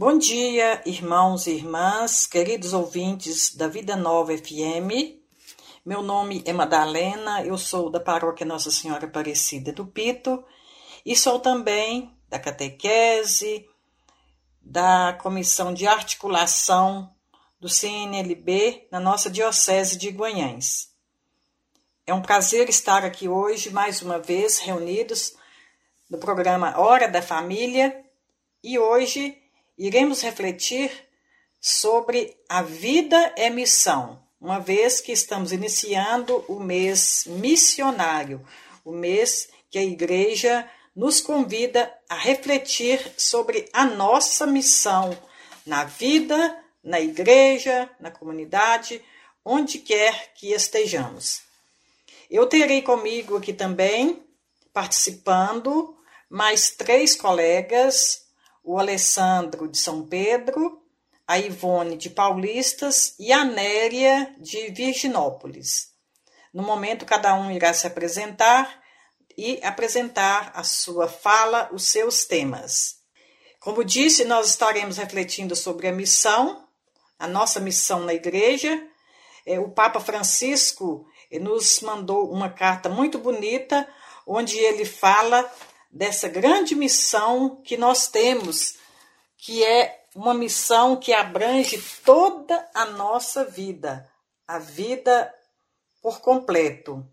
Bom dia, irmãos e irmãs, queridos ouvintes da Vida Nova FM. Meu nome é Madalena, eu sou da paróquia Nossa Senhora Aparecida do Pito e sou também da catequese, da comissão de articulação do CNLB na nossa Diocese de Guanhães. É um prazer estar aqui hoje, mais uma vez, reunidos no programa Hora da Família e hoje iremos refletir sobre a vida é missão, uma vez que estamos iniciando o mês missionário, o mês que a igreja nos convida a refletir sobre a nossa missão na vida, na igreja, na comunidade, onde quer que estejamos. Eu terei comigo aqui também, participando, mais três colegas o Alessandro de São Pedro, a Ivone de Paulistas e a Néria de Virginópolis. No momento, cada um irá se apresentar e apresentar a sua fala, os seus temas. Como disse, nós estaremos refletindo sobre a missão, a nossa missão na igreja. É, o Papa Francisco nos mandou uma carta muito bonita, onde ele fala dessa grande missão que nós temos, que é uma missão que abrange toda a nossa vida, a vida por completo.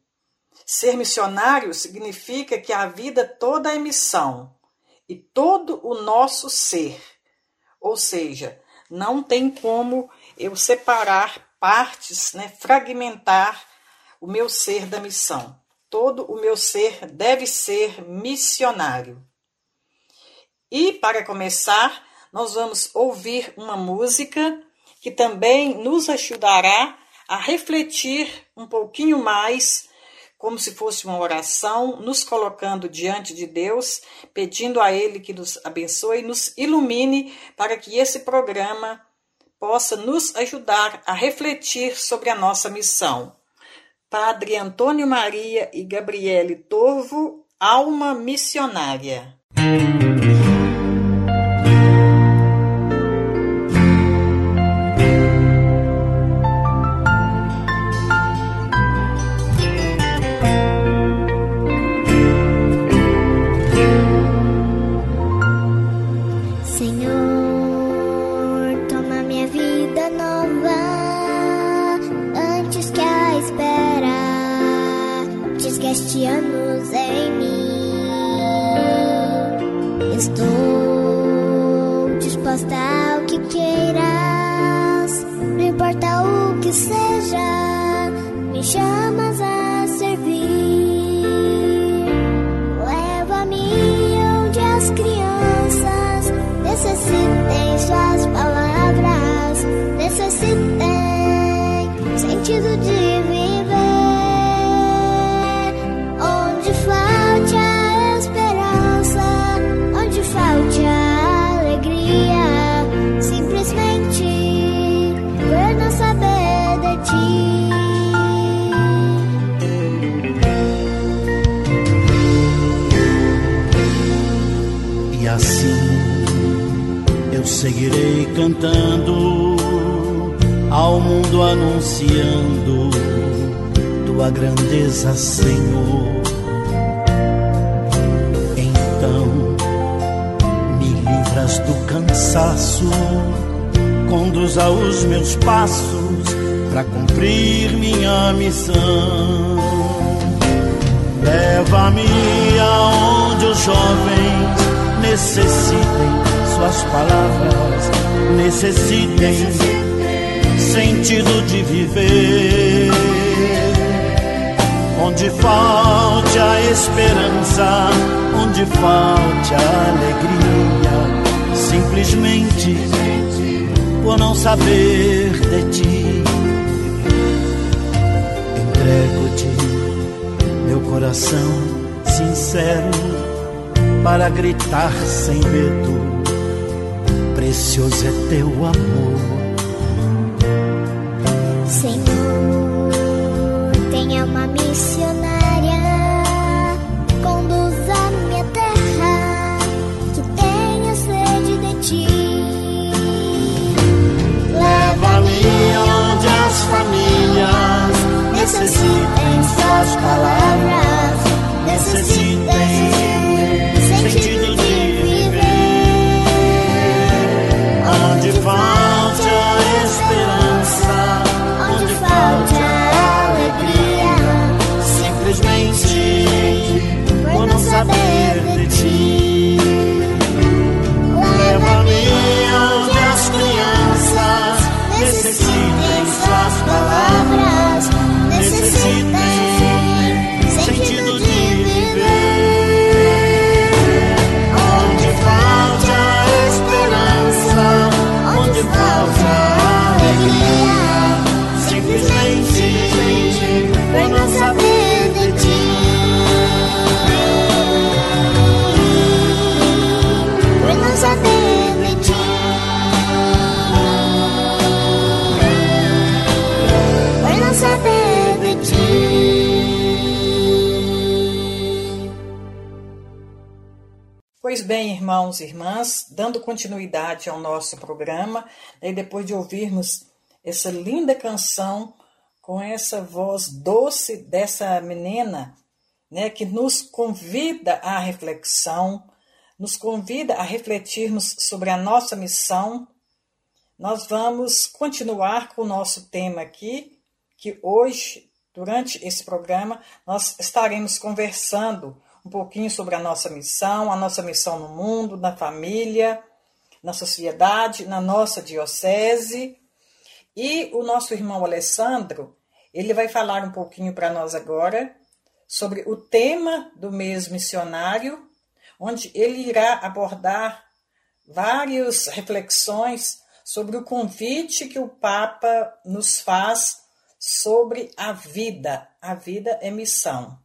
Ser missionário significa que a vida toda é missão e todo o nosso ser. Ou seja, não tem como eu separar partes, né, fragmentar o meu ser da missão todo o meu ser deve ser missionário. E, para começar, nós vamos ouvir uma música que também nos ajudará a refletir um pouquinho mais, como se fosse uma oração, nos colocando diante de Deus, pedindo a Ele que nos abençoe e nos ilumine para que esse programa possa nos ajudar a refletir sobre a nossa missão. Padre Antônio Maria e Gabriele Torvo, Alma Missionária. Do cansaço, conduz aos meus passos para cumprir minha missão. Leva-me aonde os jovens necessitem suas palavras necessitem sentido de viver. Onde falte a esperança, onde falte a alegria, simplesmente por não saber de ti. Entrego-te meu coração sincero para gritar sem medo precioso é teu amor. Suas palavras, necessitem bem, irmãos e irmãs, dando continuidade ao nosso programa, e depois de ouvirmos essa linda canção com essa voz doce dessa menina, né, que nos convida à reflexão, nos convida a refletirmos sobre a nossa missão, nós vamos continuar com o nosso tema aqui, que hoje, durante esse programa, nós estaremos conversando um pouquinho sobre a nossa missão, a nossa missão no mundo, na família, na sociedade, na nossa diocese. E o nosso irmão Alessandro, ele vai falar um pouquinho para nós agora sobre o tema do mês missionário, onde ele irá abordar várias reflexões sobre o convite que o Papa nos faz sobre a vida. A vida é missão.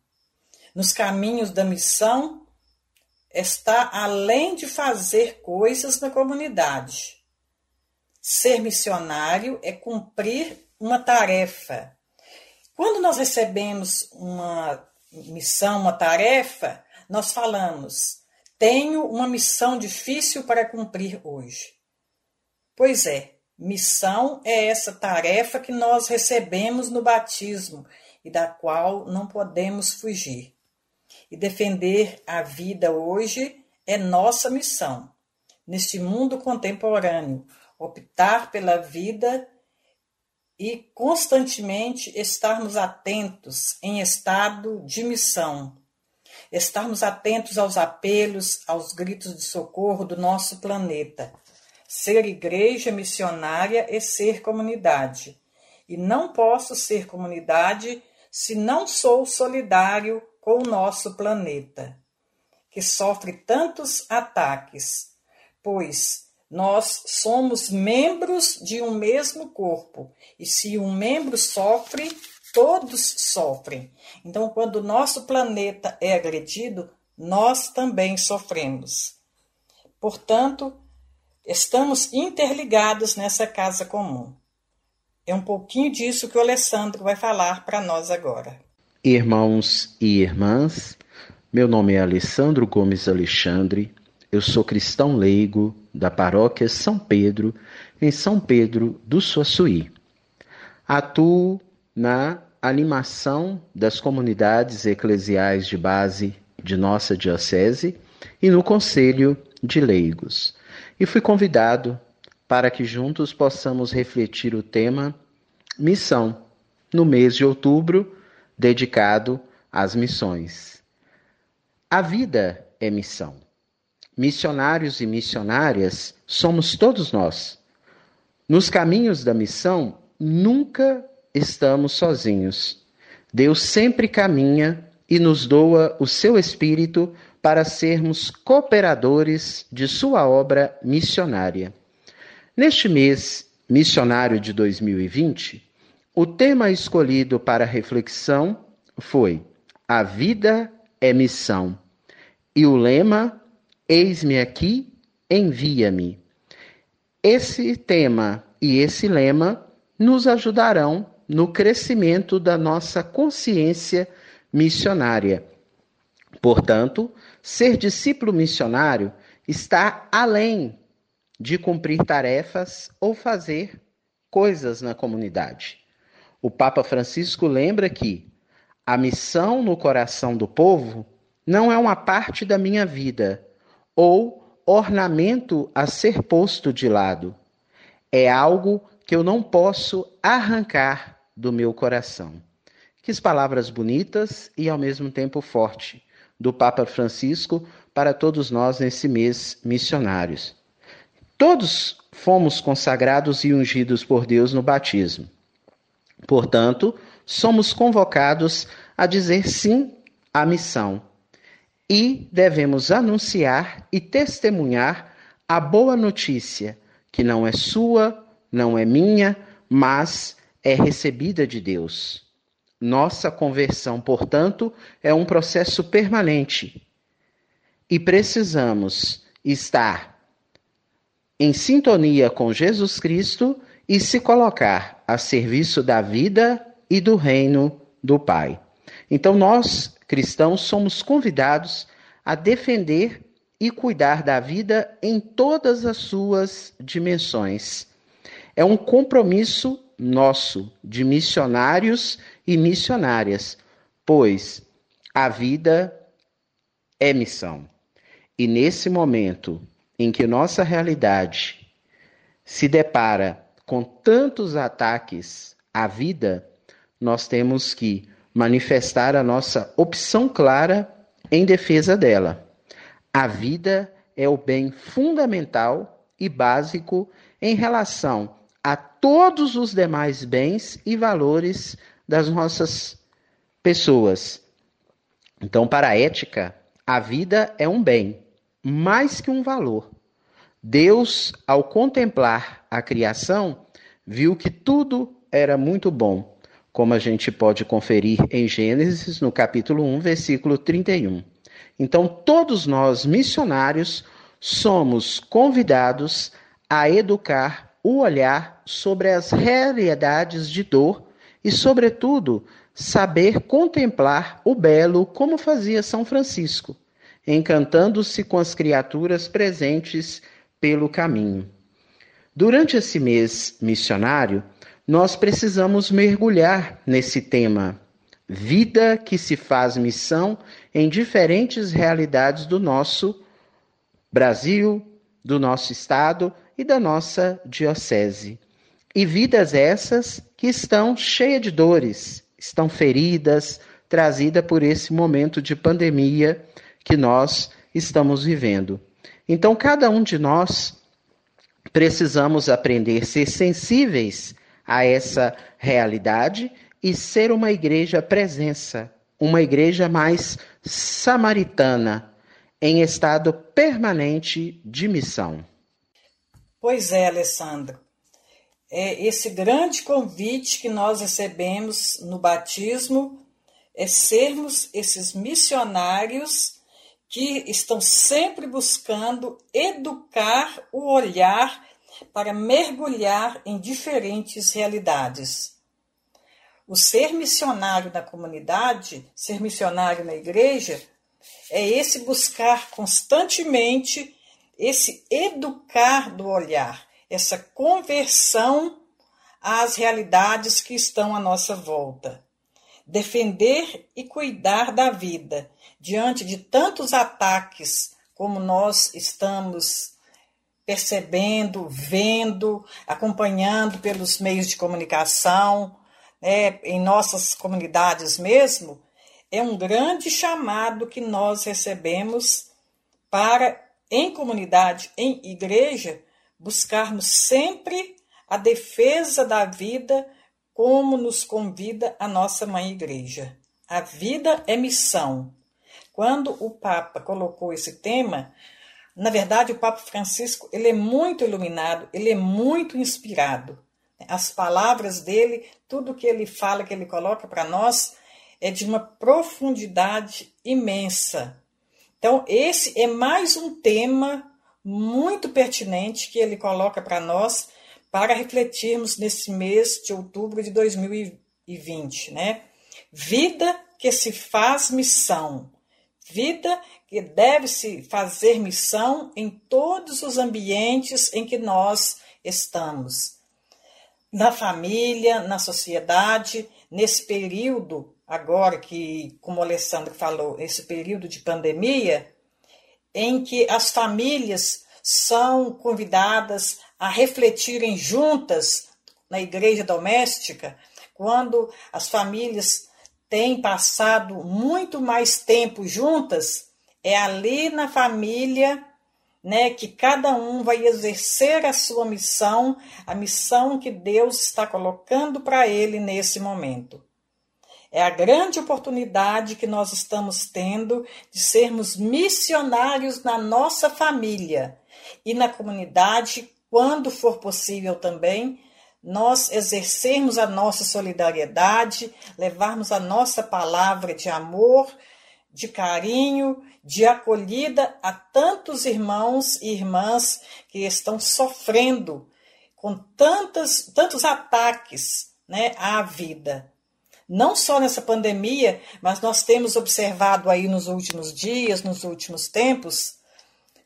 Nos caminhos da missão está além de fazer coisas na comunidade. Ser missionário é cumprir uma tarefa. Quando nós recebemos uma missão, uma tarefa, nós falamos: tenho uma missão difícil para cumprir hoje. Pois é, missão é essa tarefa que nós recebemos no batismo e da qual não podemos fugir. E defender a vida hoje é nossa missão. Neste mundo contemporâneo, optar pela vida e constantemente estarmos atentos em estado de missão, estarmos atentos aos apelos, aos gritos de socorro do nosso planeta. Ser igreja missionária é ser comunidade. E não posso ser comunidade se não sou solidário com o nosso planeta, que sofre tantos ataques, pois nós somos membros de um mesmo corpo, e se um membro sofre, todos sofrem. Então, quando o nosso planeta é agredido, nós também sofremos. Portanto, estamos interligados nessa casa comum. É um pouquinho disso que o Alessandro vai falar para nós agora. Irmãos e irmãs, meu nome é Alessandro Gomes Alexandre, eu sou cristão leigo da paróquia São Pedro, em São Pedro do Suaçuí. Atuo na animação das comunidades eclesiais de base de nossa diocese e no Conselho de Leigos. E fui convidado para que juntos possamos refletir o tema Missão, no mês de outubro dedicado às missões. A vida é missão. Missionários e missionárias somos todos nós. Nos caminhos da missão, nunca estamos sozinhos. Deus sempre caminha e nos doa o seu Espírito para sermos cooperadores de sua obra missionária. Neste mês missionário de 2020, o tema escolhido para reflexão foi A Vida é Missão. E o lema Eis-me aqui, envia-me. Esse tema e esse lema nos ajudarão no crescimento da nossa consciência missionária. Portanto, ser discípulo missionário está além de cumprir tarefas ou fazer coisas na comunidade. O Papa Francisco lembra que a missão no coração do povo não é uma parte da minha vida ou ornamento a ser posto de lado. É algo que eu não posso arrancar do meu coração. Que palavras bonitas e ao mesmo tempo forte do Papa Francisco para todos nós nesse mês missionários. Todos fomos consagrados e ungidos por Deus no batismo. Portanto, somos convocados a dizer sim à missão e devemos anunciar e testemunhar a boa notícia, que não é sua, não é minha, mas é recebida de Deus. Nossa conversão, portanto, é um processo permanente e precisamos estar em sintonia com Jesus Cristo e se colocar a serviço da vida e do reino do Pai. Então, nós, cristãos, somos convidados a defender e cuidar da vida em todas as suas dimensões. É um compromisso nosso de missionários e missionárias, pois a vida é missão. E nesse momento em que nossa realidade se depara com tantos ataques à vida, nós temos que manifestar a nossa opção clara em defesa dela. A vida é o bem fundamental e básico em relação a todos os demais bens e valores das nossas pessoas. Então, para a ética, a vida é um bem, mais que um valor. Deus, ao contemplar a criação, viu que tudo era muito bom, como a gente pode conferir em Gênesis, no capítulo 1, versículo 31. Então, todos nós, missionários, somos convidados a educar o olhar sobre as realidades de dor e, sobretudo, saber contemplar o belo como fazia São Francisco, encantando-se com as criaturas presentes pelo caminho. Durante esse mês missionário, nós precisamos mergulhar nesse tema. Vida que se faz missão em diferentes realidades do nosso Brasil, do nosso estado e da nossa diocese. E vidas essas que estão cheias de dores, estão feridas, trazidas por esse momento de pandemia que nós estamos vivendo. Então, cada um de nós precisamos aprender a ser sensíveis a essa realidade e ser uma igreja presença, uma igreja mais samaritana, em estado permanente de missão. Pois é, Alessandro. É esse grande convite que nós recebemos no batismo é sermos esses missionários que estão sempre buscando educar o olhar para mergulhar em diferentes realidades. O ser missionário na comunidade, ser missionário na igreja, é esse buscar constantemente esse educar do olhar, essa conversão às realidades que estão à nossa volta. Defender e cuidar da vida diante de tantos ataques como nós estamos percebendo, vendo, acompanhando pelos meios de comunicação, né, em nossas comunidades mesmo, é um grande chamado que nós recebemos para em comunidade, em igreja, buscarmos sempre a defesa da vida, como nos convida a nossa mãe igreja. A vida é missão. Quando o Papa colocou esse tema, na verdade, o Papa Francisco ele é muito iluminado, ele é muito inspirado. As palavras dele, tudo que ele fala, que ele coloca para nós, é de uma profundidade imensa. Então, esse é mais um tema muito pertinente que ele coloca para nós para refletirmos nesse mês de outubro de 2020, né? Vida que se faz missão, vida que deve se fazer missão em todos os ambientes em que nós estamos. na família, na sociedade, nesse período, agora que, como o Alessandro falou, esse período de pandemia, em que as famílias são convidadas a refletirem juntas na igreja doméstica, quando as famílias têm passado muito mais tempo juntas, é ali na família né, que cada um vai exercer a sua missão, a missão que Deus está colocando para ele nesse momento. É a grande oportunidade que nós estamos tendo de sermos missionários na nossa família e na comunidade, quando for possível também, nós exercermos a nossa solidariedade, levarmos a nossa palavra de amor, de carinho, de acolhida a tantos irmãos e irmãs que estão sofrendo com tantos, tantos ataques né, à vida. Não só nessa pandemia, mas nós temos observado aí nos últimos dias, nos últimos tempos,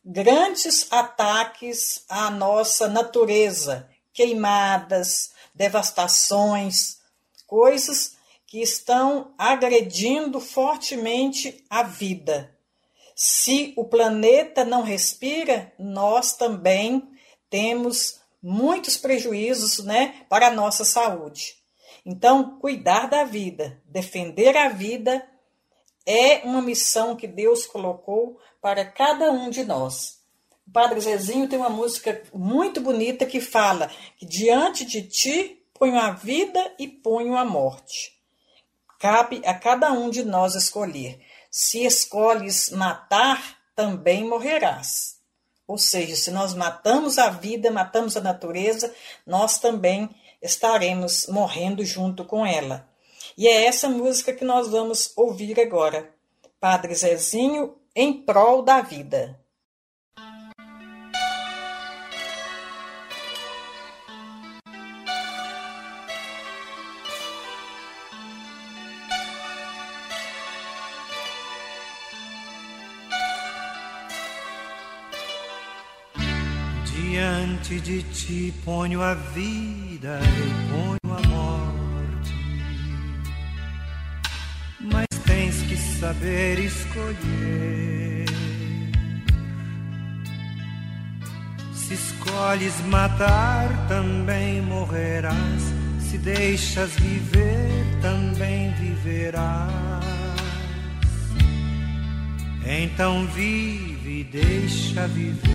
grandes ataques à nossa natureza, queimadas, devastações, coisas que estão agredindo fortemente a vida. Se o planeta não respira, nós também temos muitos prejuízos né, para a nossa saúde. Então, cuidar da vida, defender a vida, é uma missão que Deus colocou para cada um de nós. O Padre Zezinho tem uma música muito bonita que fala que diante de ti ponho a vida e ponho a morte. Cabe a cada um de nós escolher. Se escolhes matar, também morrerás. Ou seja, se nós matamos a vida, matamos a natureza, nós também estaremos morrendo junto com ela. E é essa música que nós vamos ouvir agora. Padre Zezinho, em prol da vida. Diante de ti ponho a vida e ponho a morte. Mas tens que saber escolher. Se escolhes matar, também morrerás. Se deixas viver, também viverás. Então vive e deixa viver.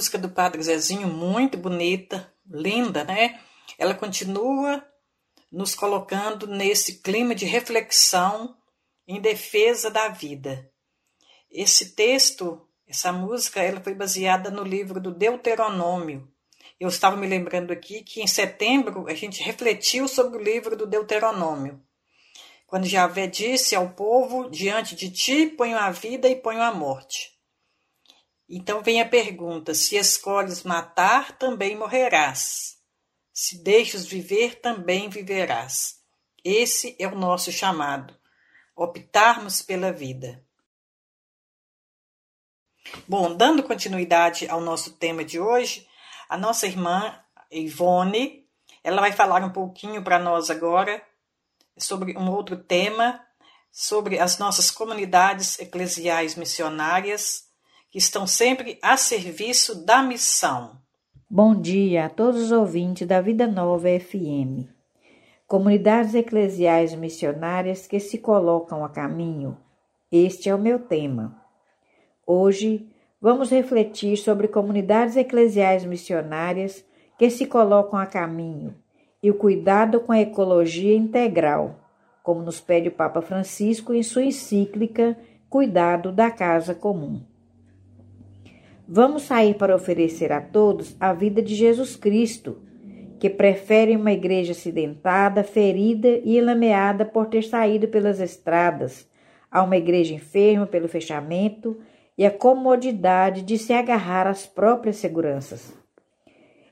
música do Padre Zezinho, muito bonita, linda, né? Ela continua nos colocando nesse clima de reflexão em defesa da vida. Esse texto, essa música, ela foi baseada no livro do Deuteronômio. Eu estava me lembrando aqui que em setembro a gente refletiu sobre o livro do Deuteronômio. Quando Javé disse ao povo: Diante de ti ponho a vida e ponho a morte. Então vem a pergunta: se escolhes matar, também morrerás. Se deixas viver, também viverás. Esse é o nosso chamado: optarmos pela vida. Bom, dando continuidade ao nosso tema de hoje, a nossa irmã Ivone, ela vai falar um pouquinho para nós agora sobre um outro tema, sobre as nossas comunidades eclesiais missionárias que estão sempre a serviço da missão. Bom dia a todos os ouvintes da Vida Nova FM. Comunidades eclesiais missionárias que se colocam a caminho. Este é o meu tema. Hoje vamos refletir sobre comunidades eclesiais missionárias que se colocam a caminho e o cuidado com a ecologia integral, como nos pede o Papa Francisco em sua encíclica Cuidado da Casa Comum. Vamos sair para oferecer a todos a vida de Jesus Cristo, que prefere uma igreja acidentada, ferida e enlameada por ter saído pelas estradas, a uma igreja enferma pelo fechamento e a comodidade de se agarrar às próprias seguranças.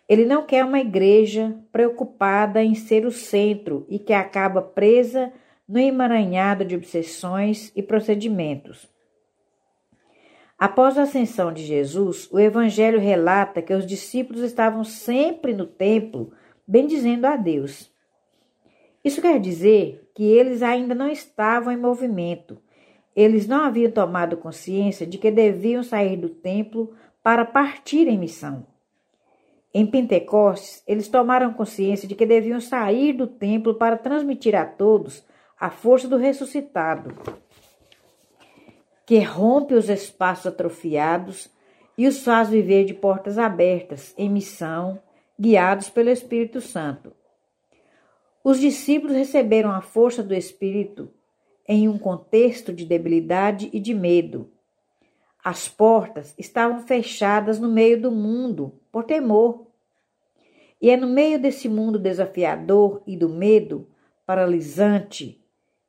Ele não quer uma igreja preocupada em ser o centro e que acaba presa no emaranhado de obsessões e procedimentos. Após a ascensão de Jesus, o Evangelho relata que os discípulos estavam sempre no templo, bendizendo a Deus. Isso quer dizer que eles ainda não estavam em movimento. Eles não haviam tomado consciência de que deviam sair do templo para partir em missão. Em Pentecostes, eles tomaram consciência de que deviam sair do templo para transmitir a todos a força do ressuscitado que rompe os espaços atrofiados e os faz viver de portas abertas, em missão, guiados pelo Espírito Santo. Os discípulos receberam a força do Espírito em um contexto de debilidade e de medo. As portas estavam fechadas no meio do mundo por temor. E é no meio desse mundo desafiador e do medo paralisante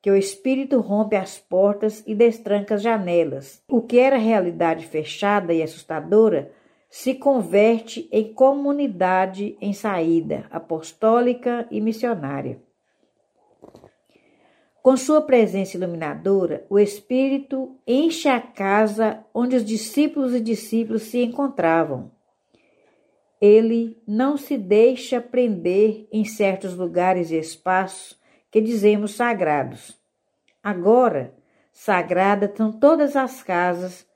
que o espírito rompe as portas e destranca as janelas. O que era realidade fechada e assustadora se converte em comunidade em saída, apostólica e missionária. Com sua presença iluminadora, o Espírito enche a casa onde os discípulos e discípulos se encontravam. Ele não se deixa prender em certos lugares e espaços que dizemos sagrados. Agora, sagradas são todas as casas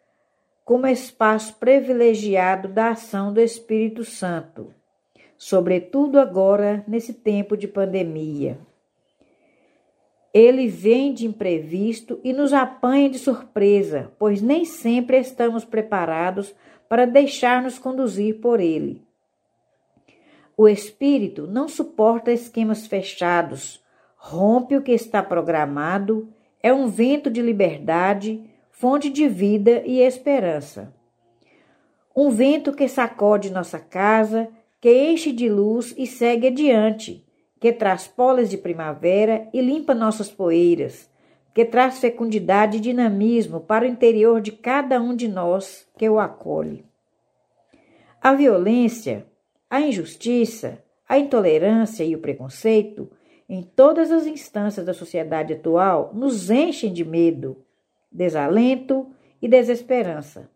como espaço privilegiado da ação do Espírito Santo, sobretudo agora nesse tempo de pandemia. Ele vem de imprevisto e nos apanha de surpresa, pois nem sempre estamos preparados para deixar-nos conduzir por ele. O espírito não suporta esquemas fechados, rompe o que está programado, é um vento de liberdade, fonte de vida e esperança. Um vento que sacode nossa casa, que enche de luz e segue adiante, que traz poles de primavera e limpa nossas poeiras, que traz fecundidade e dinamismo para o interior de cada um de nós que o acolhe. A violência, a injustiça, a intolerância e o preconceito, em todas as instâncias da sociedade atual, nos enchem de medo, desalento e desesperança.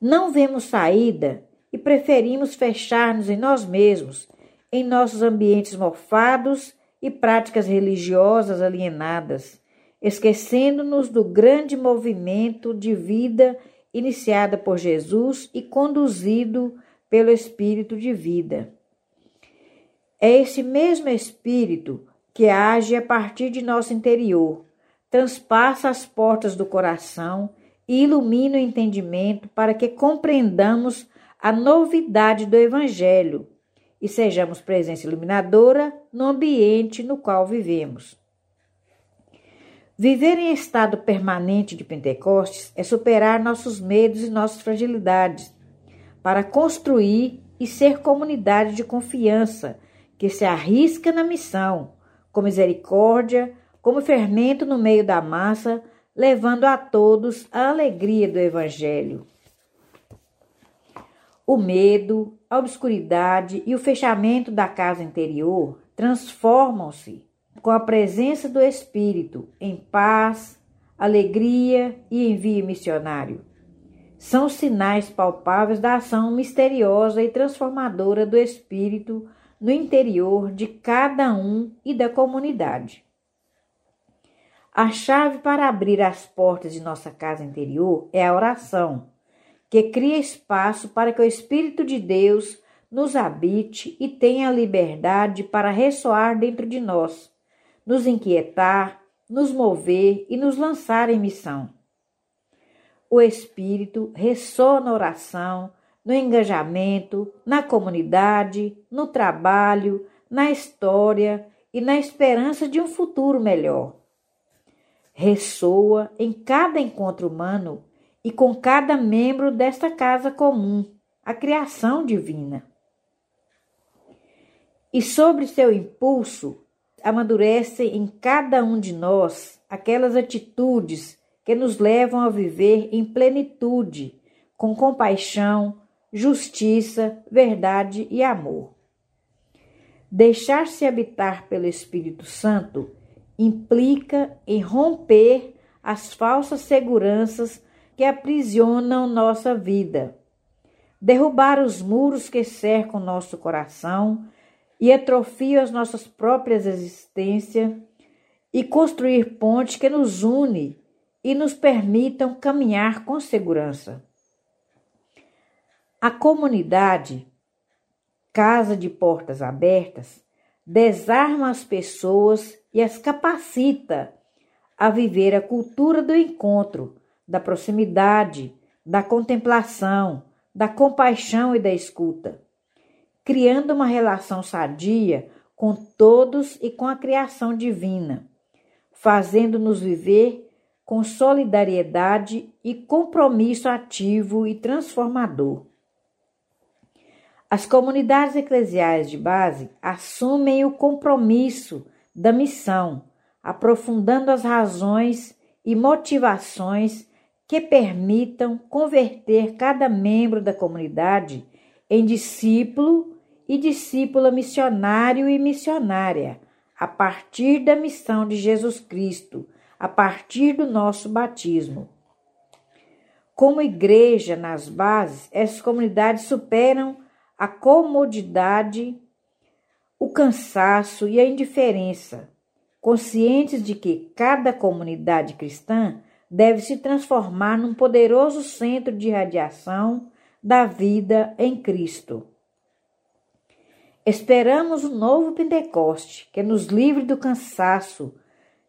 Não vemos saída e preferimos fechar-nos em nós mesmos, em nossos ambientes mofados e práticas religiosas alienadas, esquecendo-nos do grande movimento de vida iniciada por Jesus e conduzido pelo Espírito de vida. É esse mesmo Espírito que age a partir de nosso interior, transpassa as portas do coração e ilumina o entendimento para que compreendamos a novidade do Evangelho e sejamos presença iluminadora no ambiente no qual vivemos. Viver em estado permanente de Pentecostes é superar nossos medos e nossas fragilidades, para construir e ser comunidade de confiança que se arrisca na missão, com misericórdia, como fermento no meio da massa, levando a todos a alegria do Evangelho. O medo, a obscuridade e o fechamento da casa interior transformam-se com a presença do Espírito em paz, alegria e envio missionário. São sinais palpáveis da ação misteriosa e transformadora do Espírito no interior de cada um e da comunidade. A chave para abrir as portas de nossa casa interior é a oração que cria espaço para que o Espírito de Deus nos habite e tenha liberdade para ressoar dentro de nós, nos inquietar, nos mover e nos lançar em missão. O Espírito ressoa na oração, no engajamento, na comunidade, no trabalho, na história e na esperança de um futuro melhor. Ressoa em cada encontro humano e com cada membro desta casa comum, a criação divina. E sobre seu impulso, amadurece em cada um de nós aquelas atitudes que nos levam a viver em plenitude, com compaixão, justiça, verdade e amor. Deixar-se habitar pelo Espírito Santo implica em romper as falsas seguranças que aprisionam nossa vida, derrubar os muros que cercam nosso coração e atrofiam as nossas próprias existências e construir pontes que nos unem e nos permitam caminhar com segurança. A comunidade, casa de portas abertas, desarma as pessoas e as capacita a viver a cultura do encontro da proximidade, da contemplação, da compaixão e da escuta, criando uma relação sadia com todos e com a criação divina, fazendo-nos viver com solidariedade e compromisso ativo e transformador. As comunidades eclesiais de base assumem o compromisso da missão, aprofundando as razões e motivações que permitam converter cada membro da comunidade em discípulo e discípula missionário e missionária, a partir da missão de Jesus Cristo, a partir do nosso batismo. Como igreja nas bases, essas comunidades superam a comodidade, o cansaço e a indiferença, conscientes de que cada comunidade cristã deve se transformar num poderoso centro de radiação da vida em Cristo. Esperamos o um novo Pentecoste que nos livre do cansaço,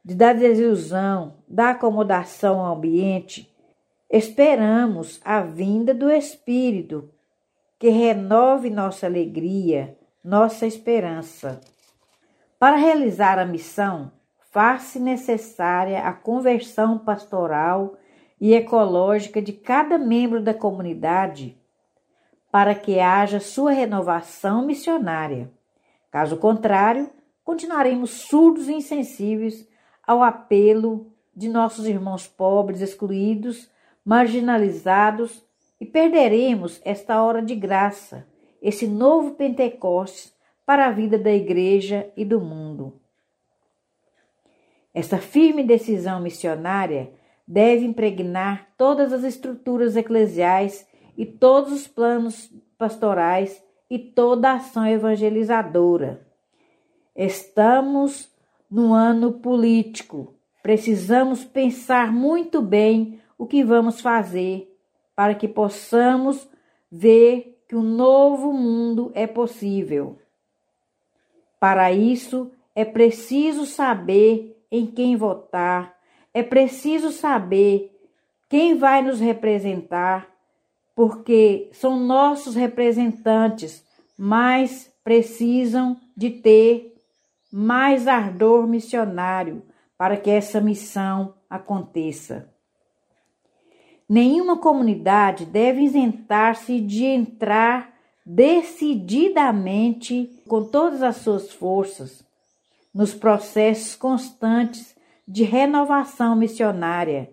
da desilusão, da acomodação ao ambiente. Esperamos a vinda do Espírito que renove nossa alegria, nossa esperança. Para realizar a missão, faz-se necessária a conversão pastoral e ecológica de cada membro da comunidade para que haja sua renovação missionária. Caso contrário, continuaremos surdos e insensíveis ao apelo de nossos irmãos pobres, excluídos, marginalizados e perderemos esta hora de graça, esse novo Pentecostes para a vida da Igreja e do mundo. Esta firme decisão missionária deve impregnar todas as estruturas eclesiais e todos os planos pastorais e toda a ação evangelizadora. Estamos no ano político. Precisamos pensar muito bem o que vamos fazer para que possamos ver que um novo mundo é possível. Para isso, é preciso saber em quem votar, é preciso saber quem vai nos representar, porque são nossos representantes, mas precisam de ter mais ardor missionário para que essa missão aconteça. Nenhuma comunidade deve isentar-se de entrar decididamente, com todas as suas forças, nos processos constantes de renovação missionária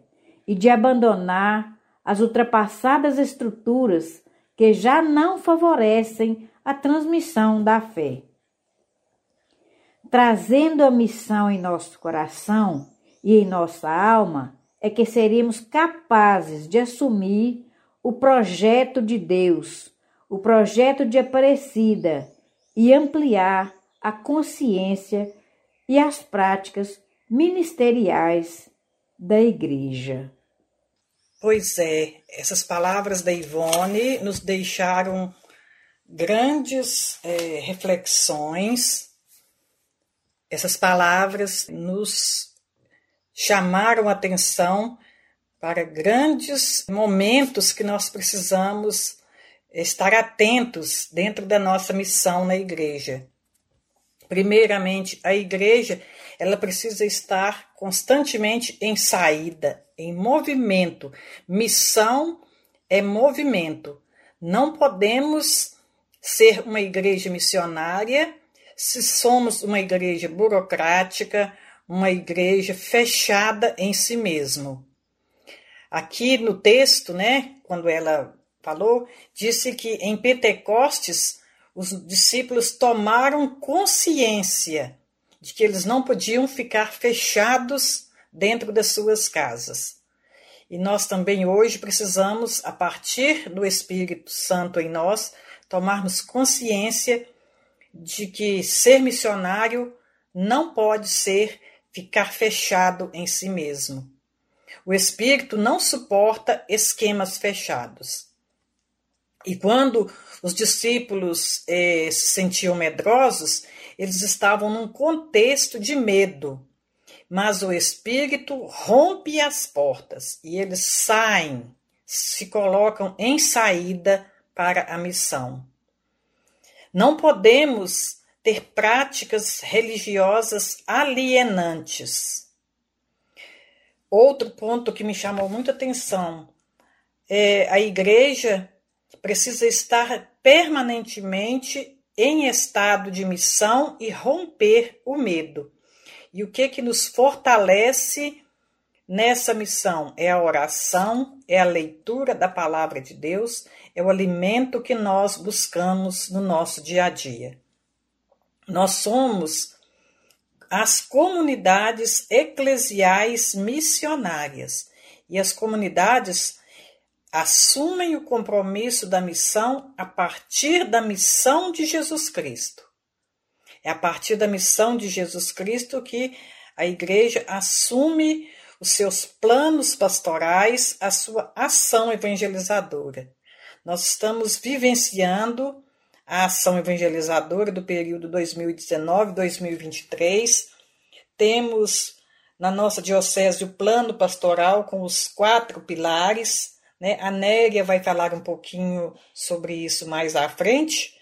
e de abandonar as ultrapassadas estruturas que já não favorecem a transmissão da fé. Trazendo a missão em nosso coração e em nossa alma, é que seremos capazes de assumir o projeto de Deus, o projeto de Aparecida e ampliar a consciência e as práticas ministeriais da Igreja. Pois é, essas palavras da Ivone nos deixaram grandes é, reflexões. Essas palavras nos chamaram atenção para grandes momentos que nós precisamos estar atentos dentro da nossa missão na igreja. Primeiramente, a igreja, ela precisa estar constantemente em saída, em movimento. Missão é movimento. Não podemos ser uma igreja missionária se somos uma igreja burocrática, uma igreja fechada em si mesmo. Aqui no texto, né, quando ela falou, disse que em Pentecostes os discípulos tomaram consciência de que eles não podiam ficar fechados dentro das suas casas. E nós também hoje precisamos, a partir do Espírito Santo em nós, tomarmos consciência de que ser missionário não pode ser ficar fechado em si mesmo. O espírito não suporta esquemas fechados. E quando os discípulos eh, se sentiam medrosos, eles estavam num contexto de medo. Mas o Espírito rompe as portas e eles saem, se colocam em saída para a missão. Não podemos ter práticas religiosas alienantes. Outro ponto que me chamou muita atenção é a igreja precisa estar permanentemente em estado de missão e romper o medo. E o que que nos fortalece nessa missão? É a oração, é a leitura da palavra de Deus, é o alimento que nós buscamos no nosso dia a dia. Nós somos as comunidades eclesiais missionárias e as comunidades assumem o compromisso da missão a partir da missão de Jesus Cristo. É a partir da missão de Jesus Cristo que a igreja assume os seus planos pastorais, a sua ação evangelizadora. Nós estamos vivenciando a ação evangelizadora do período 2019-2023. Temos na nossa diocese o plano pastoral com os quatro pilares. Né? A Néria vai falar um pouquinho sobre isso mais à frente.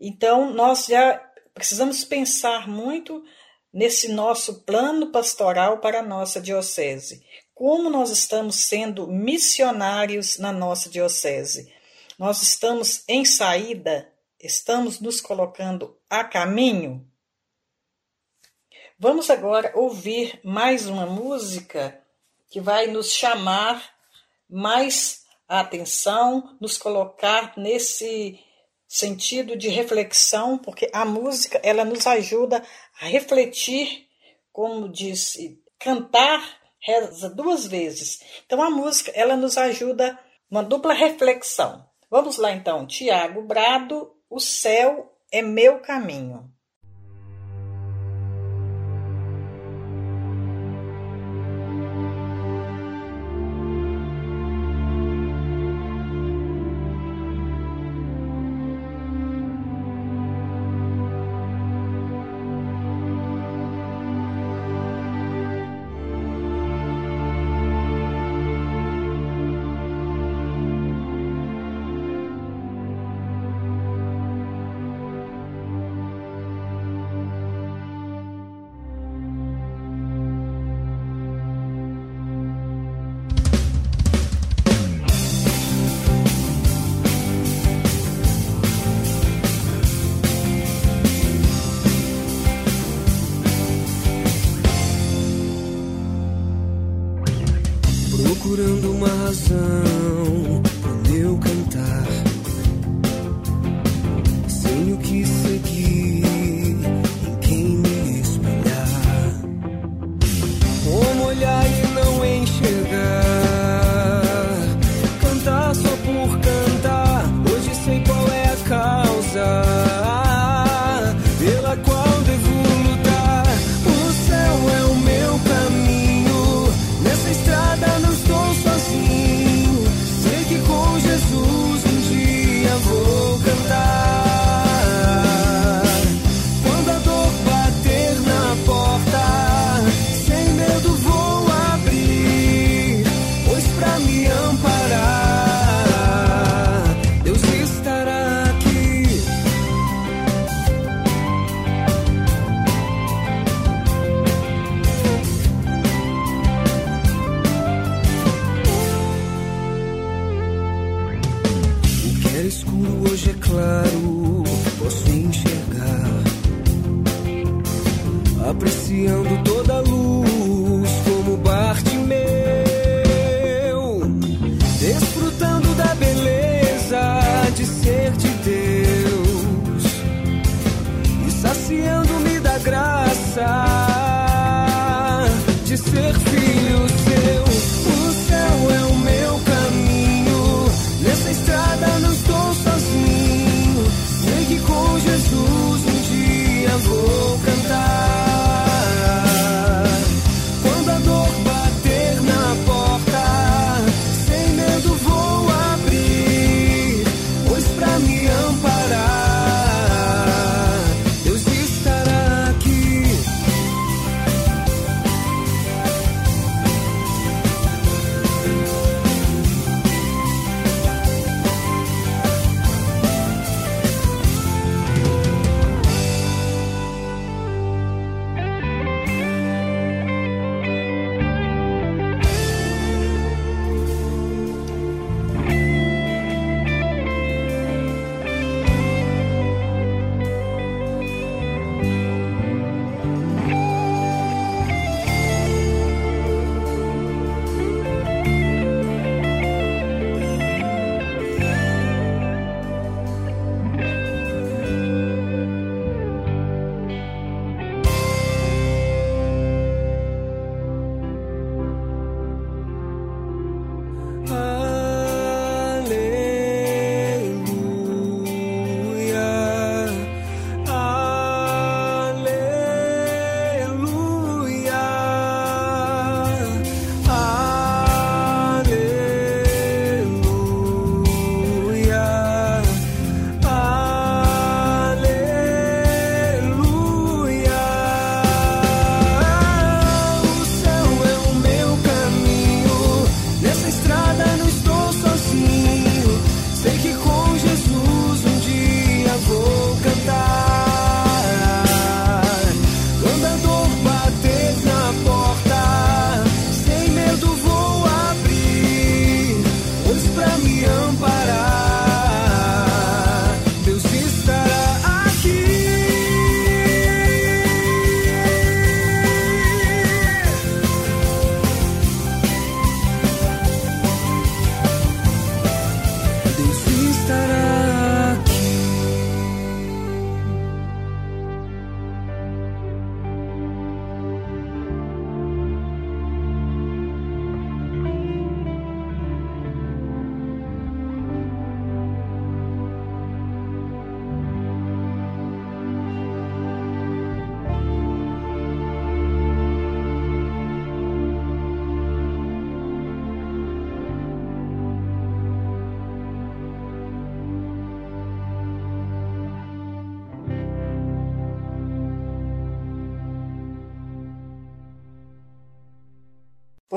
Então, nós já precisamos pensar muito nesse nosso plano pastoral para a nossa diocese. Como nós estamos sendo missionários na nossa diocese? Nós estamos em saída Estamos nos colocando a caminho? Vamos agora ouvir mais uma música que vai nos chamar mais a atenção, nos colocar nesse sentido de reflexão, porque a música ela nos ajuda a refletir, como disse, cantar reza duas vezes. Então a música ela nos ajuda uma dupla reflexão. Vamos lá então, Tiago Brado o céu é meu caminho.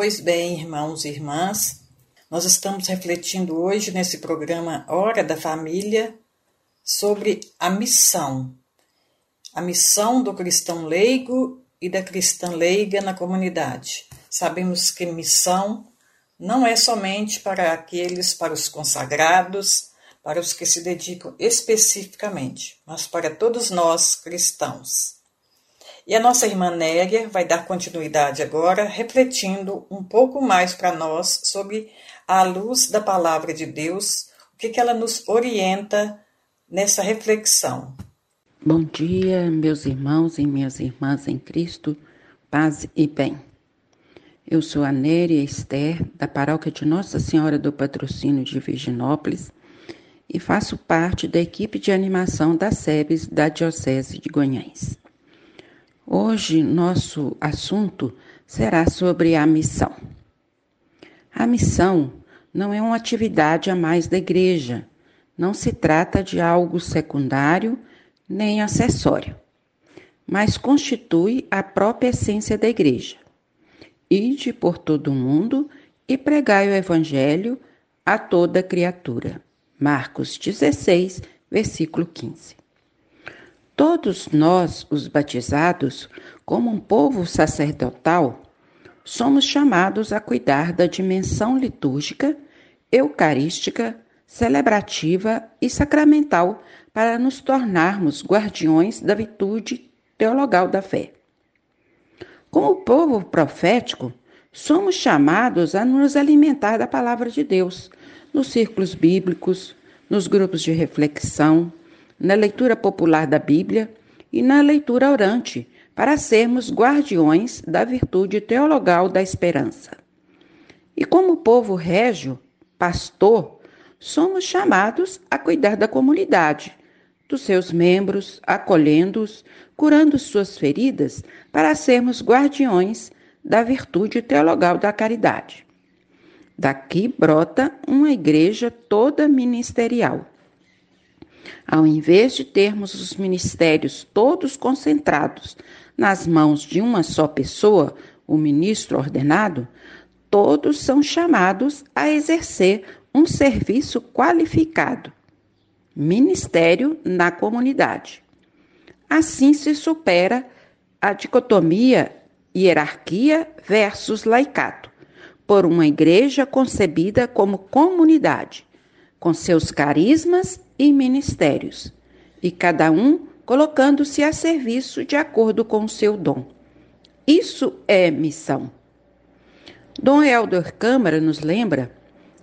Pois bem, irmãos e irmãs, nós estamos refletindo hoje nesse programa Hora da Família sobre a missão. A missão do cristão leigo e da cristã leiga na comunidade. Sabemos que missão não é somente para aqueles, para os consagrados, para os que se dedicam especificamente, mas para todos nós cristãos. E a nossa irmã Nélia vai dar continuidade agora, refletindo um pouco mais para nós sobre a luz da palavra de Deus, o que, que ela nos orienta nessa reflexão. Bom dia, meus irmãos e minhas irmãs em Cristo, paz e bem. Eu sou a Néria Esther, da paróquia de Nossa Senhora do Patrocínio de Virginópolis, e faço parte da equipe de animação da SEBS da Diocese de Goiás. Hoje, nosso assunto será sobre a missão. A missão não é uma atividade a mais da igreja, não se trata de algo secundário nem acessório, mas constitui a própria essência da igreja. Ide por todo o mundo e pregai o evangelho a toda criatura. Marcos 16, versículo 15. Todos nós, os batizados, como um povo sacerdotal, somos chamados a cuidar da dimensão litúrgica, eucarística, celebrativa e sacramental para nos tornarmos guardiões da virtude teologal da fé. Como povo profético, somos chamados a nos alimentar da palavra de Deus, nos círculos bíblicos, nos grupos de reflexão, na leitura popular da Bíblia e na leitura orante, para sermos guardiões da virtude teologal da esperança. E como povo régio, pastor, somos chamados a cuidar da comunidade, dos seus membros, acolhendo-os, curando suas feridas, para sermos guardiões da virtude teologal da caridade. Daqui brota uma igreja toda ministerial ao invés de termos os ministérios todos concentrados nas mãos de uma só pessoa, o ministro ordenado, todos são chamados a exercer um serviço qualificado. Ministério na comunidade. Assim se supera a dicotomia hierarquia versus laicato, por uma igreja concebida como comunidade, com seus carismas e ministérios, e cada um colocando-se a serviço de acordo com o seu dom. Isso é missão. Dom Helder Câmara nos lembra,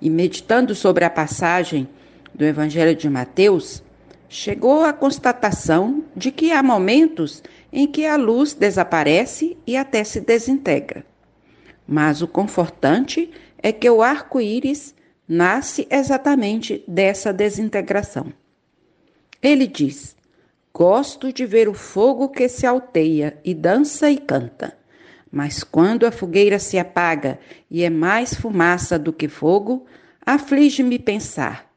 e meditando sobre a passagem do Evangelho de Mateus, chegou à constatação de que há momentos em que a luz desaparece e até se desintegra. Mas o confortante é que o arco-íris nasce exatamente dessa desintegração. Ele diz: Gosto de ver o fogo que se alteia e dança e canta. Mas quando a fogueira se apaga e é mais fumaça do que fogo, aflige-me pensar.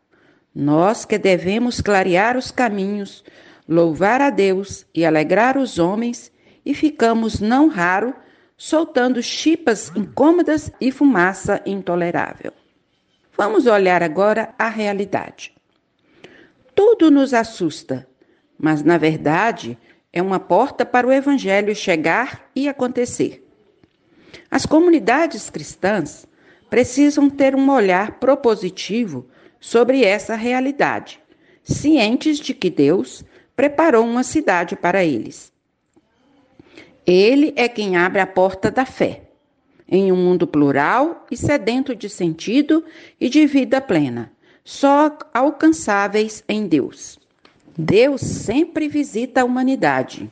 Nós que devemos clarear os caminhos, louvar a Deus e alegrar os homens, e ficamos, não raro, soltando chipas incômodas e fumaça intolerável. Vamos olhar agora a realidade. Tudo nos assusta, mas na verdade é uma porta para o Evangelho chegar e acontecer. As comunidades cristãs precisam ter um olhar propositivo sobre essa realidade, cientes de que Deus preparou uma cidade para eles. Ele é quem abre a porta da fé em um mundo plural e sedento de sentido e de vida plena, só alcançáveis em Deus. Deus sempre visita a humanidade.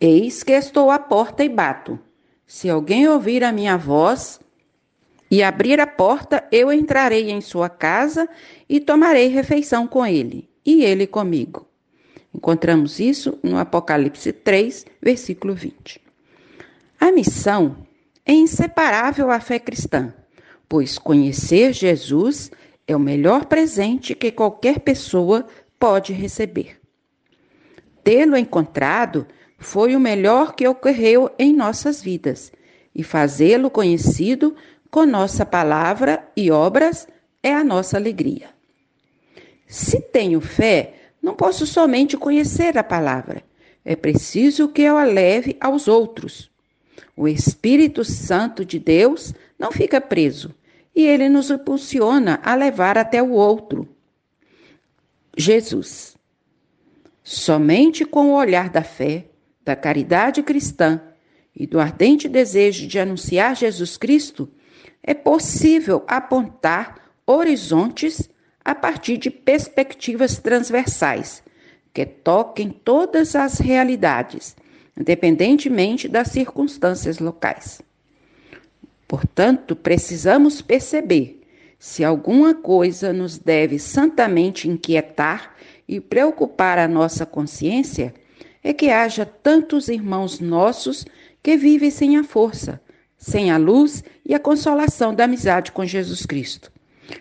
Eis que estou à porta e bato. Se alguém ouvir a minha voz e abrir a porta, eu entrarei em sua casa e tomarei refeição com ele, e ele comigo. Encontramos isso no Apocalipse 3, versículo 20. A missão é inseparável à fé cristã, pois conhecer Jesus é o melhor presente que qualquer pessoa pode receber. Tê-lo encontrado foi o melhor que ocorreu em nossas vidas e fazê-lo conhecido com nossa palavra e obras é a nossa alegria. Se tenho fé, não posso somente conhecer a palavra, é preciso que eu a leve aos outros. O Espírito Santo de Deus não fica preso e ele nos impulsiona a levar até o outro. Jesus. Somente com o olhar da fé, da caridade cristã e do ardente desejo de anunciar Jesus Cristo é possível apontar horizontes a partir de perspectivas transversais que toquem todas as realidades, independentemente das circunstâncias locais. Portanto, precisamos perceber se alguma coisa nos deve santamente inquietar e preocupar a nossa consciência, é que haja tantos irmãos nossos que vivem sem a força, sem a luz e a consolação da amizade com Jesus Cristo,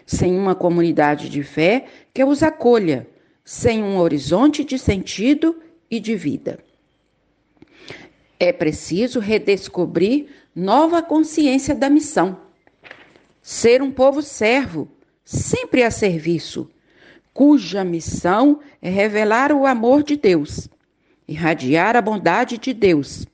sem uma comunidade de fé que os acolha, sem um horizonte de sentido e de vida. É preciso redescobrir nova consciência da missão. Ser um povo servo, sempre a serviço, cuja missão é revelar o amor de Deus, irradiar a bondade de Deus,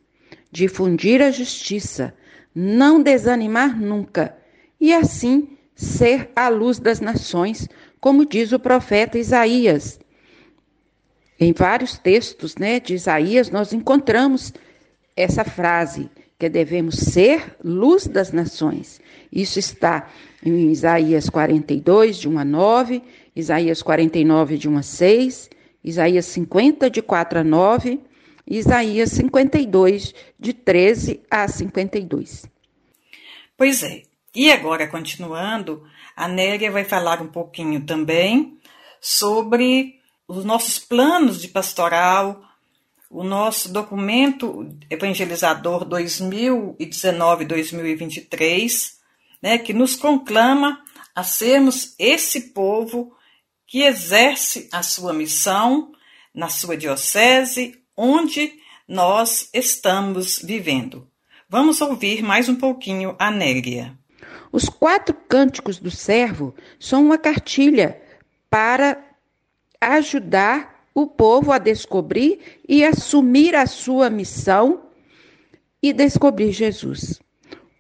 difundir a justiça, não desanimar nunca e assim ser a luz das nações, como diz o profeta Isaías. Em vários textos né, de Isaías, nós encontramos essa frase, que devemos ser luz das nações. Isso está em Isaías 42, de 1 a 9, Isaías 49, de 1 a 6, Isaías 50, de 4 a 9, Isaías 52, de 13 a 52. Pois é. E agora, continuando, a Néria vai falar um pouquinho também sobre os nossos planos de pastoral, o nosso documento evangelizador 2019-2023, né, que nos conclama a sermos esse povo que exerce a sua missão na sua diocese, onde nós estamos vivendo. Vamos ouvir mais um pouquinho a Nélia. Os quatro cânticos do servo são uma cartilha para ajudar o povo a descobrir e assumir a sua missão e descobrir Jesus.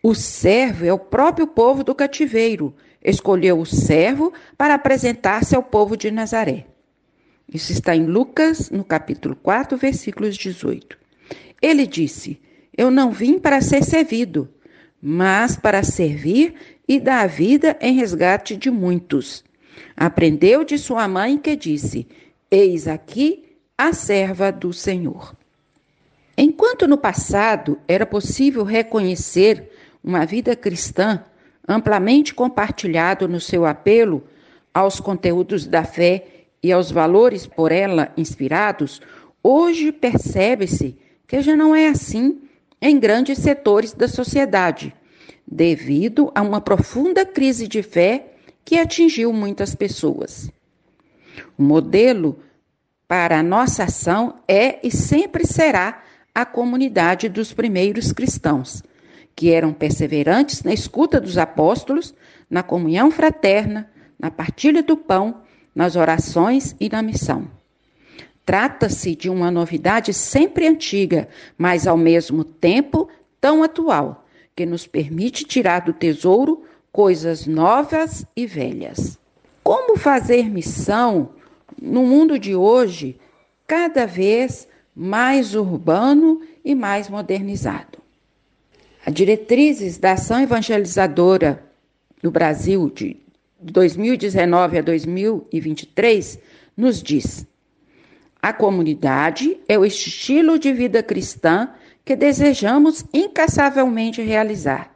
O servo é o próprio povo do cativeiro. Escolheu o servo para apresentar-se ao povo de Nazaré. Isso está em Lucas, no capítulo 4, versículos 18. Ele disse: Eu não vim para ser servido, mas para servir e dar a vida em resgate de muitos. Aprendeu de sua mãe que disse: Eis aqui a serva do Senhor. Enquanto no passado era possível reconhecer uma vida cristã amplamente compartilhado no seu apelo aos conteúdos da fé e aos valores por ela inspirados, hoje percebe-se que já não é assim em grandes setores da sociedade, devido a uma profunda crise de fé que atingiu muitas pessoas. O modelo para a nossa ação é e sempre será a comunidade dos primeiros cristãos, que eram perseverantes na escuta dos apóstolos, na comunhão fraterna, na partilha do pão, nas orações e na missão. Trata-se de uma novidade sempre antiga, mas ao mesmo tempo tão atual, que nos permite tirar do tesouro coisas novas e velhas. Como fazer missão no mundo de hoje cada vez mais urbano e mais modernizado? As diretrizes da ação evangelizadora no Brasil de 2019 a 2023 nos diz: a comunidade é o estilo de vida cristã que desejamos incansavelmente realizar.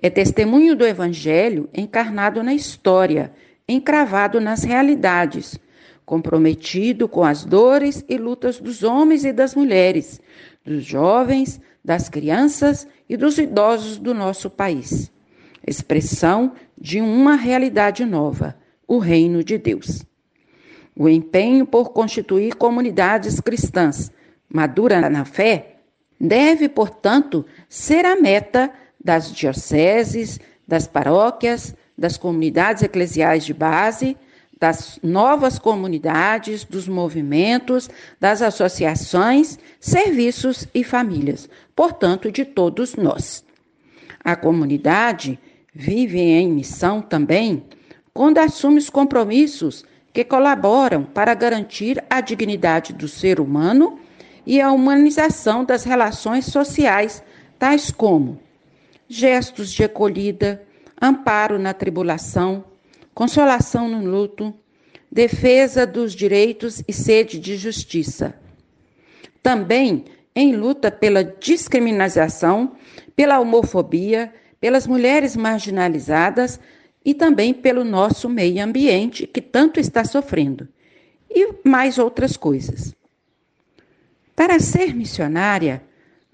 É testemunho do Evangelho encarnado na história, encravado nas realidades, comprometido com as dores e lutas dos homens e das mulheres, dos jovens, das crianças e dos idosos do nosso país. Expressão de uma realidade nova, o reino de Deus. O empenho por constituir comunidades cristãs maduras na fé deve, portanto, ser a meta das dioceses, das paróquias, das comunidades eclesiais de base, das novas comunidades, dos movimentos, das associações, serviços e famílias, portanto, de todos nós. A comunidade vive em missão também quando assume os compromissos que colaboram para garantir a dignidade do ser humano e a humanização das relações sociais, tais como gestos de acolhida, amparo na tribulação, consolação no luto, defesa dos direitos e sede de justiça. Também em luta pela discriminação, pela homofobia, pelas mulheres marginalizadas e também pelo nosso meio ambiente que tanto está sofrendo, e mais outras coisas. Para ser missionária,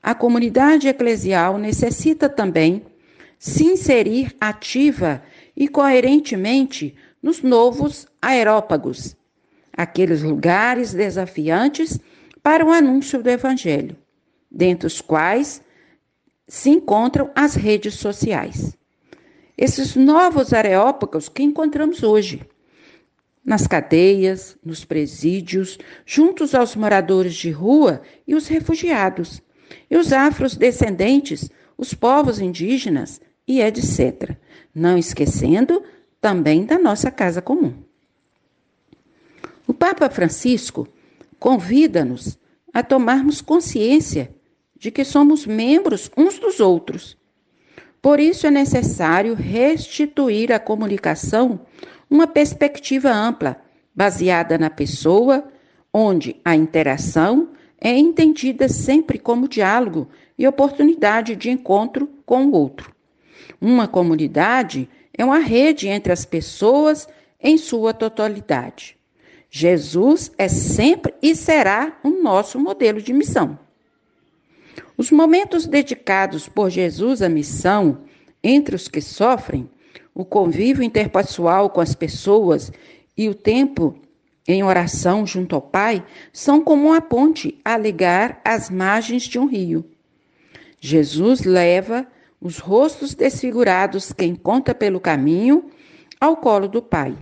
a comunidade eclesial necessita também se inserir ativa e coerentemente nos novos aerópagos, aqueles lugares desafiantes para o anúncio do Evangelho, dentre os quais se encontram as redes sociais. Esses novos areópagos que encontramos hoje, nas cadeias, nos presídios, juntos aos moradores de rua e os refugiados, e os afrodescendentes, os povos indígenas e etc. Não esquecendo também da nossa casa comum. O Papa Francisco convida-nos a tomarmos consciência de que somos membros uns dos outros. Por isso é necessário restituir à comunicação uma perspectiva ampla, baseada na pessoa, onde a interação é entendida sempre como diálogo e oportunidade de encontro com o outro. Uma comunidade é uma rede entre as pessoas em sua totalidade. Jesus é sempre e será o nosso modelo de missão. Os momentos dedicados por Jesus à missão entre os que sofrem, o convívio interpessoal com as pessoas e o tempo em oração junto ao Pai são como uma ponte a ligar as margens de um rio. Jesus leva os rostos desfigurados que encontra pelo caminho ao colo do Pai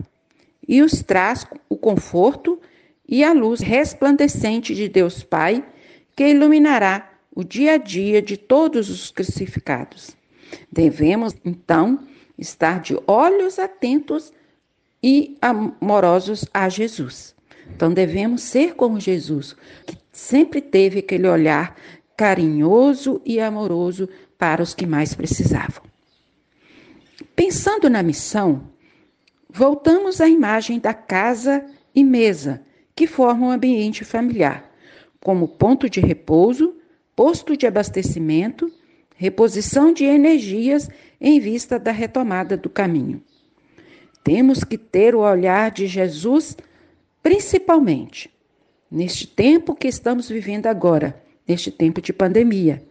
e os traz o conforto e a luz resplandecente de Deus Pai que iluminará o dia a dia de todos os crucificados. Devemos, então, estar de olhos atentos e amorosos a Jesus. Então, devemos ser como Jesus, que sempre teve aquele olhar carinhoso e amoroso para os que mais precisavam. Pensando na missão, voltamos à imagem da casa e mesa, que formam um ambiente familiar, como ponto de repouso posto de abastecimento, reposição de energias em vista da retomada do caminho. Temos que ter o olhar de Jesus, principalmente neste tempo que estamos vivendo agora, neste tempo de pandemia,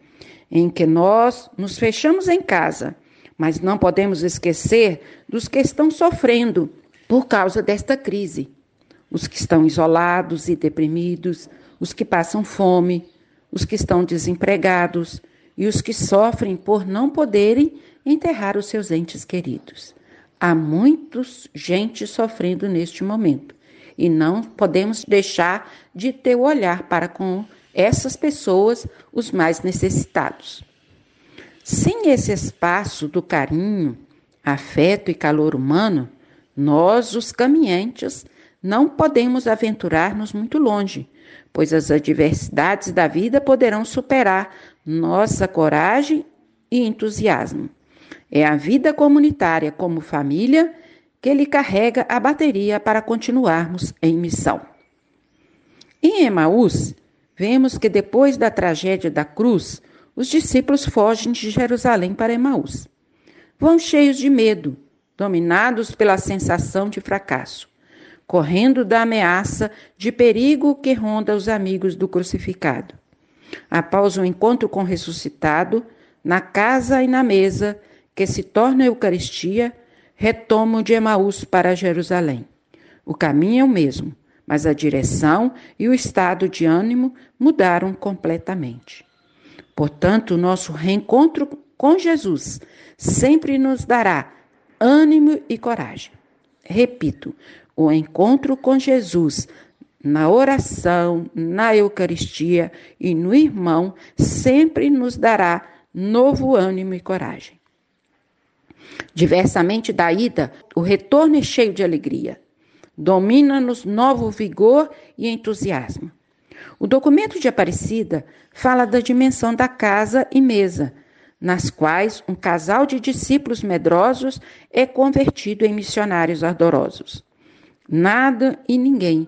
em que nós nos fechamos em casa, mas não podemos esquecer dos que estão sofrendo por causa desta crise. Os que estão isolados e deprimidos, os que passam fome, os que estão desempregados e os que sofrem por não poderem enterrar os seus entes queridos. Há muitos gente sofrendo neste momento e não podemos deixar de ter o olhar para com essas pessoas, os mais necessitados. Sem esse espaço do carinho, afeto e calor humano, nós, os caminhantes, não podemos aventurar-nos muito longe, pois as adversidades da vida poderão superar nossa coragem e entusiasmo. É a vida comunitária como família que lhe carrega a bateria para continuarmos em missão. Em Emaús, vemos que depois da tragédia da cruz, os discípulos fogem de Jerusalém para Emaús. Vão cheios de medo, dominados pela sensação de fracasso correndo da ameaça de perigo que ronda os amigos do crucificado. Após o encontro com o ressuscitado, na casa e na mesa, que se torna a Eucaristia, retomam de Emaús para Jerusalém. O caminho é o mesmo, mas a direção e o estado de ânimo mudaram completamente. Portanto, o nosso reencontro com Jesus sempre nos dará ânimo e coragem. Repito, o encontro com Jesus na oração, na Eucaristia e no irmão sempre nos dará novo ânimo e coragem. Diversamente da ida, o retorno é cheio de alegria. Domina-nos novo vigor e entusiasmo. O documento de Aparecida fala da dimensão da casa e mesa, nas quais um casal de discípulos medrosos é convertido em missionários ardorosos. Nada e ninguém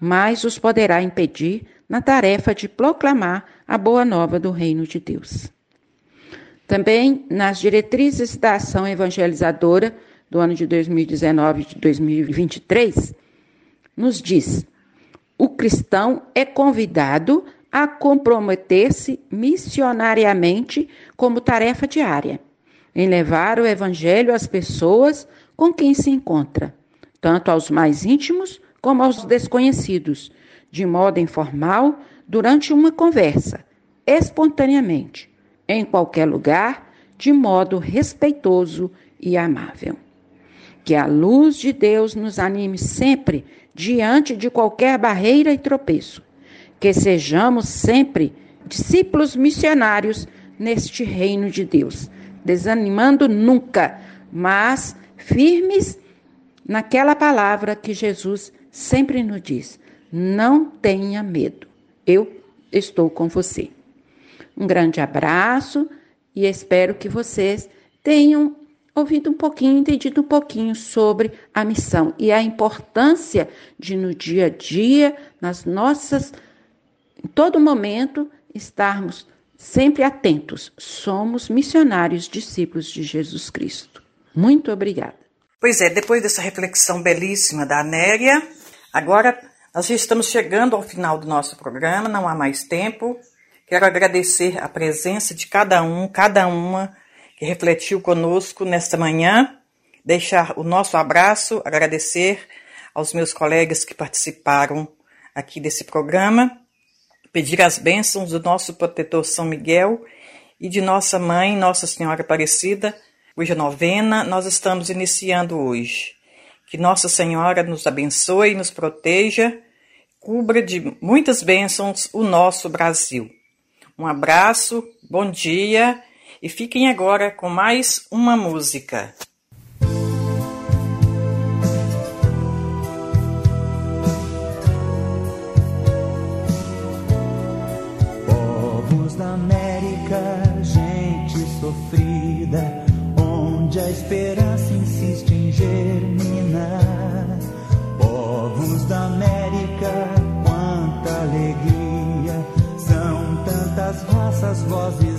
mais os poderá impedir na tarefa de proclamar a boa nova do reino de Deus. Também nas diretrizes da ação evangelizadora do ano de 2019 e de 2023, nos diz: o cristão é convidado a comprometer-se missionariamente como tarefa diária, em levar o evangelho às pessoas com quem se encontra, tanto aos mais íntimos como aos desconhecidos, de modo informal, durante uma conversa, espontaneamente, em qualquer lugar, de modo respeitoso e amável. Que a luz de Deus nos anime sempre diante de qualquer barreira e tropeço. Que sejamos sempre discípulos missionários neste reino de Deus, desanimando nunca, mas firmes naquela palavra que Jesus sempre nos diz: não tenha medo, eu estou com você. Um grande abraço e espero que vocês tenham ouvido um pouquinho, entendido um pouquinho sobre a missão e a importância de no dia a dia, nas nossas, em todo momento, estarmos sempre atentos. Somos missionários, discípulos de Jesus Cristo. Muito obrigada. Pois é, depois dessa reflexão belíssima da Anéria, agora nós já estamos chegando ao final do nosso programa, não há mais tempo. Quero agradecer a presença de cada um, cada uma que refletiu conosco nesta manhã. Deixar o nosso abraço, agradecer aos meus colegas que participaram aqui desse programa, pedir as bênçãos do nosso protetor São Miguel e de nossa mãe, Nossa Senhora Aparecida, cuja novena nós estamos iniciando hoje. Que Nossa Senhora nos abençoe, nos proteja, cubra de muitas bênçãos o nosso Brasil. Um abraço, bom dia e fiquem agora com mais uma música. Povos da América, gente sofrida, onde a esperança insiste em germinar. Povos da América, quanta alegria, são tantas raças, vozes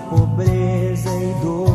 pobreza e dor.